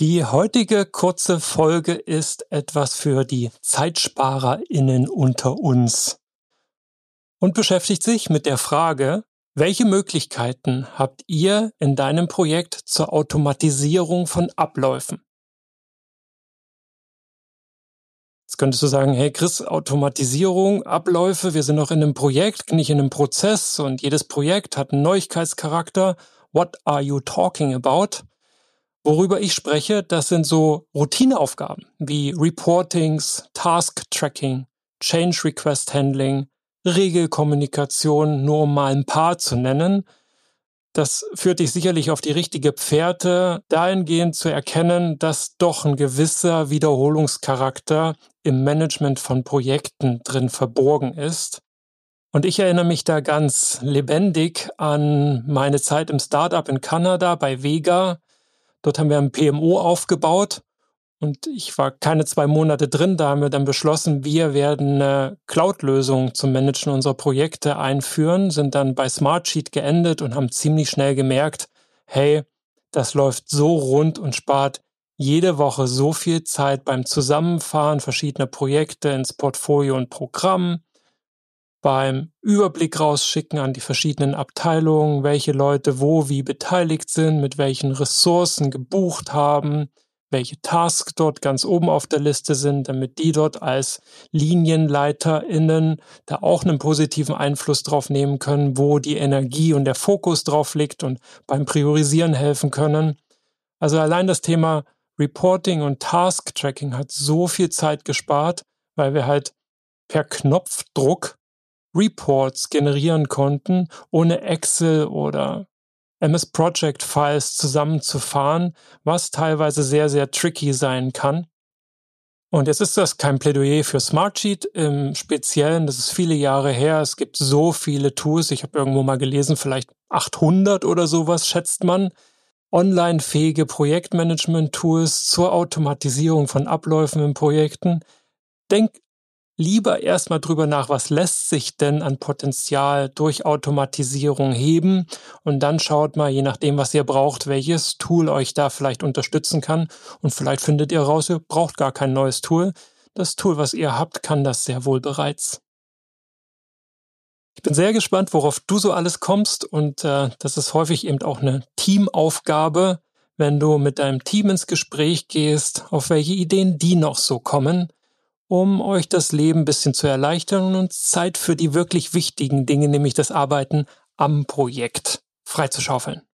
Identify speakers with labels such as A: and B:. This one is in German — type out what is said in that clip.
A: Die heutige kurze Folge ist etwas für die ZeitsparerInnen unter uns und beschäftigt sich mit der Frage, welche Möglichkeiten habt ihr in deinem Projekt zur Automatisierung von Abläufen? Jetzt könntest du sagen, hey Chris, Automatisierung, Abläufe, wir sind noch in einem Projekt, nicht in einem Prozess und jedes Projekt hat einen Neuigkeitscharakter. What are you talking about? Worüber ich spreche, das sind so Routineaufgaben wie Reportings, Task Tracking, Change Request Handling, Regelkommunikation, nur um mal ein paar zu nennen. Das führt dich sicherlich auf die richtige Pferde, dahingehend zu erkennen, dass doch ein gewisser Wiederholungscharakter im Management von Projekten drin verborgen ist. Und ich erinnere mich da ganz lebendig an meine Zeit im Startup in Kanada bei Vega. Dort haben wir ein PMO aufgebaut und ich war keine zwei Monate drin. Da haben wir dann beschlossen, wir werden eine Cloud-Lösung zum Managen unserer Projekte einführen, sind dann bei Smartsheet geendet und haben ziemlich schnell gemerkt, hey, das läuft so rund und spart jede Woche so viel Zeit beim Zusammenfahren verschiedener Projekte ins Portfolio und Programm, beim Überblick rausschicken an die verschiedenen Abteilungen, welche Leute wo wie beteiligt sind, mit welchen Ressourcen gebucht haben, welche Tasks dort ganz oben auf der Liste sind, damit die dort als LinienleiterInnen da auch einen positiven Einfluss drauf nehmen können, wo die Energie und der Fokus drauf liegt und beim Priorisieren helfen können. Also allein das Thema Reporting und Task Tracking hat so viel Zeit gespart, weil wir halt per Knopfdruck Reports generieren konnten, ohne Excel oder MS Project Files zusammenzufahren, was teilweise sehr, sehr tricky sein kann. Und jetzt ist das kein Plädoyer für Smartsheet im Speziellen. Das ist viele Jahre her. Es gibt so viele Tools. Ich habe irgendwo mal gelesen, vielleicht 800 oder sowas schätzt man. Online-fähige Projektmanagement-Tools zur Automatisierung von Abläufen in Projekten. Denk lieber erstmal drüber nach, was lässt sich denn an Potenzial durch Automatisierung heben und dann schaut mal, je nachdem, was ihr braucht, welches Tool euch da vielleicht unterstützen kann und vielleicht findet ihr raus, ihr braucht gar kein neues Tool. Das Tool, was ihr habt, kann das sehr wohl bereits. Ich bin sehr gespannt, worauf du so alles kommst und äh, das ist häufig eben auch eine Teamaufgabe, wenn du mit deinem Team ins Gespräch gehst, auf welche Ideen die noch so kommen um euch das Leben ein bisschen zu erleichtern und Zeit für die wirklich wichtigen Dinge, nämlich das Arbeiten am Projekt, freizuschaufeln.